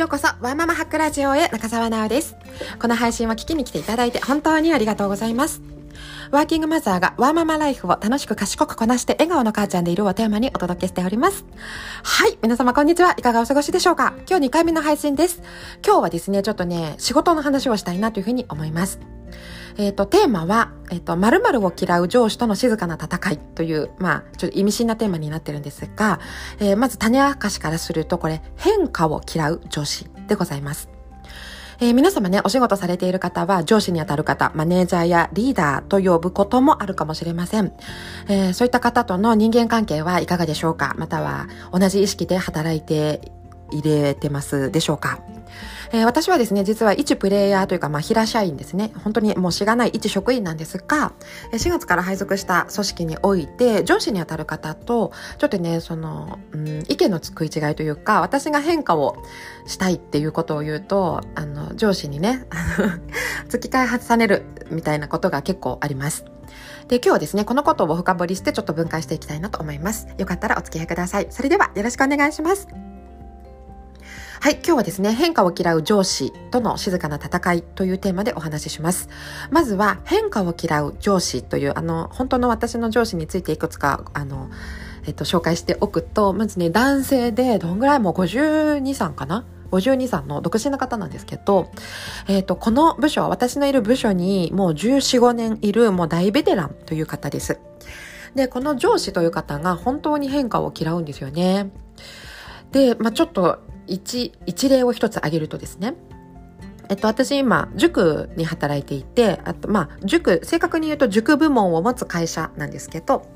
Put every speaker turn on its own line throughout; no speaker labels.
ようこそ、ワーママハックラジオへ中澤直です。この配信を聞きに来ていただいて本当にありがとうございます。ワーキングマザーがワーママライフを楽しく賢くこなして笑顔の母ちゃんでいるをテーマにお届けしております。はい、皆様こんにちは。いかがお過ごしでしょうか？今日2回目の配信です。今日はですね、ちょっとね、仕事の話をしたいなというふうに思います。えっ、ー、と、テーマは、えっ、ー、と、〇〇を嫌う上司との静かな戦いという、まあ、ちょっと意味深なテーマになってるんですが、えー、まず種明かしからすると、これ、変化を嫌う上司でございます。えー、皆様ね、お仕事されている方は上司にあたる方、マネージャーやリーダーと呼ぶこともあるかもしれません。えー、そういった方との人間関係はいかがでしょうか？または同じ意識で働いて入れてますでしょうか？えー、私はですね、実は一プレイヤーというか、まあ、平社員ですね。本当にもうしがない一職員なんですが、4月から配属した組織において、上司にあたる方と、ちょっとね、その、うん、意見の食い違いというか、私が変化をしたいっていうことを言うと、あの、上司にね、突き返されるみたいなことが結構あります。で、今日はですね、このことを深掘りしてちょっと分解していきたいなと思います。よかったらお付き合いください。それではよろしくお願いします。はい、今日はですね、変化を嫌う上司との静かな戦いというテーマでお話しします。まずは、変化を嫌う上司という、あの、本当の私の上司についていくつか、あの、えっと、紹介しておくと、まずね、男性で、どんぐらいもう52、3かな？52、3の独身の方なんですけど、えっ、と、この部署、私のいる部署にもう14、5年いるもう大ベテランという方です。で、この上司という方が本当に変化を嫌うんですよね。で、まあ、ちょっと一、一例を一つ挙げるとですね、えっと、私今、塾に働いていて、あと、まあ、塾、正確に言うと塾部門を持つ会社なんですけど、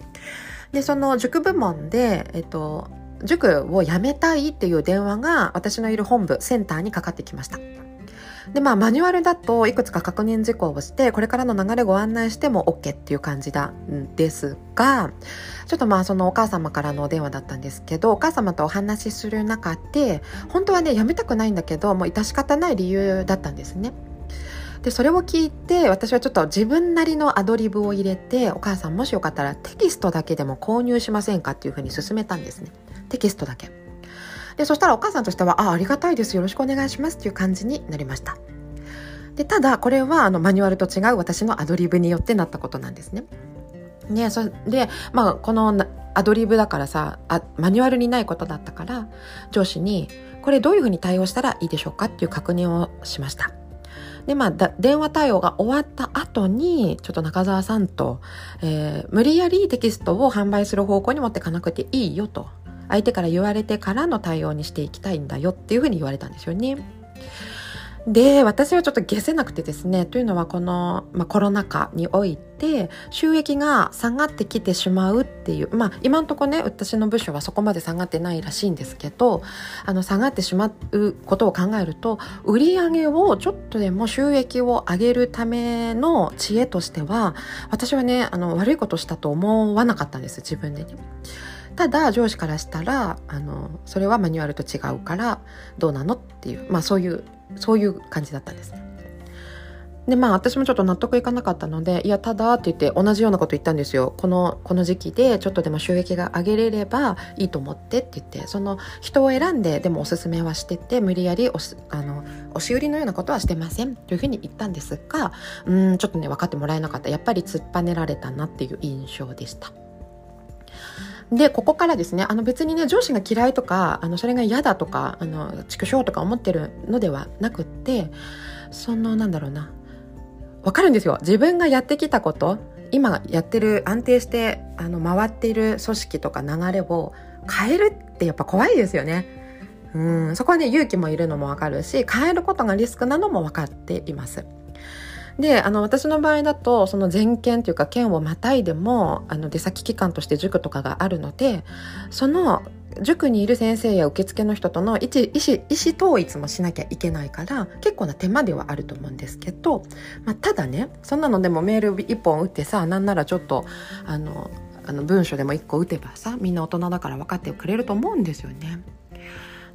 で、その塾部門で、えっと、塾を辞めたいっていう電話が私のいる本部、センターにかかってきました。で、まあ、マニュアルだといくつか確認事項をして、これからの流れご案内しても OK っていう感じなんですが、ちょっとまあ、そのお母様からのお電話だったんですけど、お母様とお話しする中で、本当はね、やめたくないんだけど、もう致し方ない理由だったんですね。で、それを聞いて、私はちょっと自分なりのアドリブを入れて、お母さんもしよかったらテキストだけでも購入しませんかっていうふうに勧めたんですね。テキストだけ。で、そしたらお母さんとしては、あ、ありがたいです。よろしくお願いしますっていう感じになりました。で、ただ、これは、あの、マニュアルと違う私のアドリブによってなったことなんですね。ね、そで、まあ、このアドリブだからさあ、マニュアルにないことだったから、上司に、これどういうふうに対応したらいいでしょうか？っていう確認をしました。で、まあ、電話対応が終わった後に、ちょっと中澤さんと、えー、無理やりテキストを販売する方向に持っていかなくていいよと。相手から言われてからの対応にしていきたいんだよっていうふうに言われたんですよね。で、私はちょっと消せなくてですね、というのはこの、まあ、コロナ禍において収益が下がってきてしまうっていう、まあ今んとこね、私の部署はそこまで下がってないらしいんですけど、あの下がってしまうことを考えると、売り上げをちょっとでも収益を上げるための知恵としては、私はね、あの悪いことしたと思わなかったんです、自分でね。ただ上司からしたらあのそれはマニュアルと違うからどうなのっていうまあそういうそういう感じだったんですね。でまあ私もちょっと納得いかなかったのでいやただって言って同じようなこと言ったんですよこのこの時期でちょっとでも収益が上げれればいいと思ってって言ってその人を選んででもおすすめはしてて無理やりおすあの押し売りのようなことはしてませんというふうに言ったんですがうんちょっとね分かってもらえなかったやっぱり突っぱねられたなっていう印象でした。で、ここからですね、あの別にね、上司が嫌いとか、あの、それが嫌だとか、あの、畜生とか思ってるのではなくって、その、なんだろうな、わかるんですよ。自分がやってきたこと、今やってる、安定して、あの、回っている組織とか流れを変えるってやっぱ怖いですよね。うん、そこはね、勇気もいるのもわかるし、変えることがリスクなのも分かっています。であの私の場合だとその全県というか県をまたいでもあの出先機関として塾とかがあるのでその塾にいる先生や受付の人との意思意思統一もしなきゃいけないから結構な手間ではあると思うんですけど、まあ、ただねそんなのでもメール1本打ってさなんならちょっとあのあの文章でも1個打てばさみんな大人だから分かってくれると思うんですよね。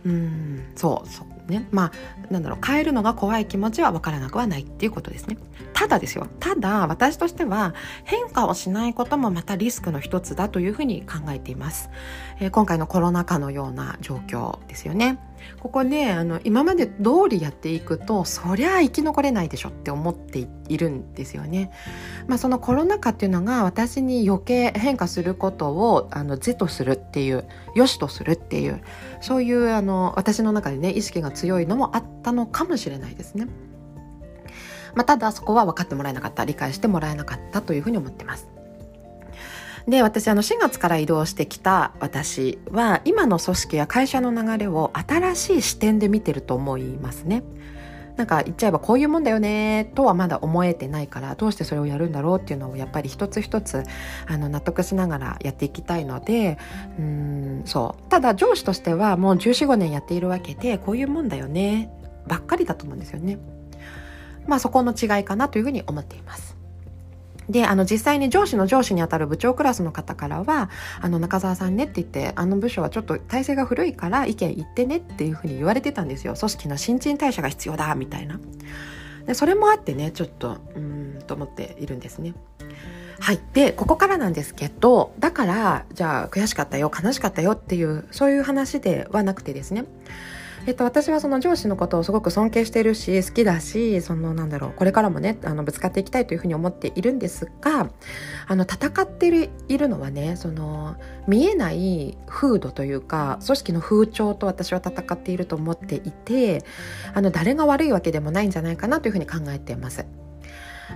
うんそうそうね。まあなんだろう変えるのが怖い気持ちは分からなくはないっていうことですね。ただですよ。ただ私としては変化をしないこともまたリスクの一つだというふうに考えています、えー、今回のコロナ禍のような状況ですよね。ここねあの今まで通りやっていくとそりゃ生き残れないでしょって思っているんですよね。まあ、そのコロナ禍っていうのが私に余計変化することをあの是とするっていう良しとするっていうそういうあの私の中でね意識が強いのもあったのかもしれないですね。まあ、ただそこは分かってもらえなかった理解してもらえなかったというふうに思ってます。で私あの4月から移動してきた私は今の組織や会社の流れを新しい視点で見てると思いますね。なんか言っちゃえばこういうもんだよねとはまだ思えてないからどうしてそれをやるんだろうっていうのをやっぱり一つ一つあの納得しながらやっていきたいのでうんそうただ上司としてはもう1415年やっているわけでこういうもんだよねばっかりだと思うんですよね。まあそこの違いかなというふうに思っています。で、あの、実際に上司の上司にあたる部長クラスの方からは、あの、中澤さんねって言って、あの部署はちょっと体制が古いから意見言ってねっていうふうに言われてたんですよ。組織の新陳代謝が必要だ、みたいな。で、それもあってね、ちょっと、うん、と思っているんですね。はい。で、ここからなんですけど、だから、じゃあ、悔しかったよ、悲しかったよっていう、そういう話ではなくてですね。えっと、私はその上司のことをすごく尊敬してるし好きだしそのなんだろうこれからもねあのぶつかっていきたいというふうに思っているんですがあの戦っているのはねその見えない風土というか組織の風潮と私は戦っていると思っていてあの誰が悪いわけでもないんじゃないかなというふうに考えています。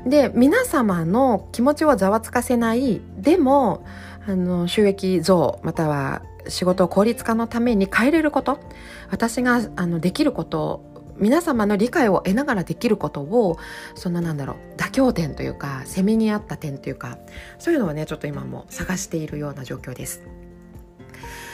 で皆様の気持ちをざわつかせないでもあの収益増または仕事を効率化のために変えれること私があのできること皆様の理解を得ながらできることをそんなんだろう妥協点というか攻めに合った点というかそういうのをねちょっと今も探しているような状況です。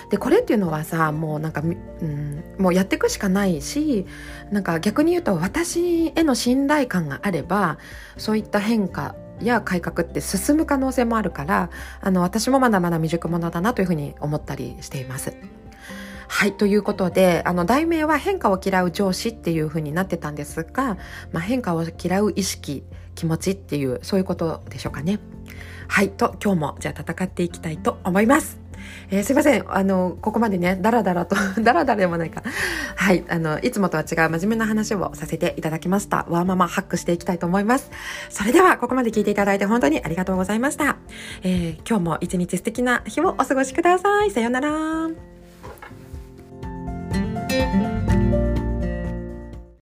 でこれっていうのはさもうなんか、うん、もうやっていくしかないしなんか逆に言うと私への信頼感があればそういった変化や改革って進む可能性もあるからあの私もまだまだ未熟者だなというふうに思ったりしています。はい。ということで、あの、題名は変化を嫌う上司っていう風になってたんですが、まあ、変化を嫌う意識、気持ちっていう、そういうことでしょうかね。はい。と、今日もじゃあ戦っていきたいと思います。えー、すいません。あの、ここまでね、ダラダラと ダラダラでもないか。はい。あの、いつもとは違う真面目な話をさせていただきました。わーままハックしていきたいと思います。それでは、ここまで聞いていただいて本当にありがとうございました。えー、今日も一日素敵な日をお過ごしください。さようなら。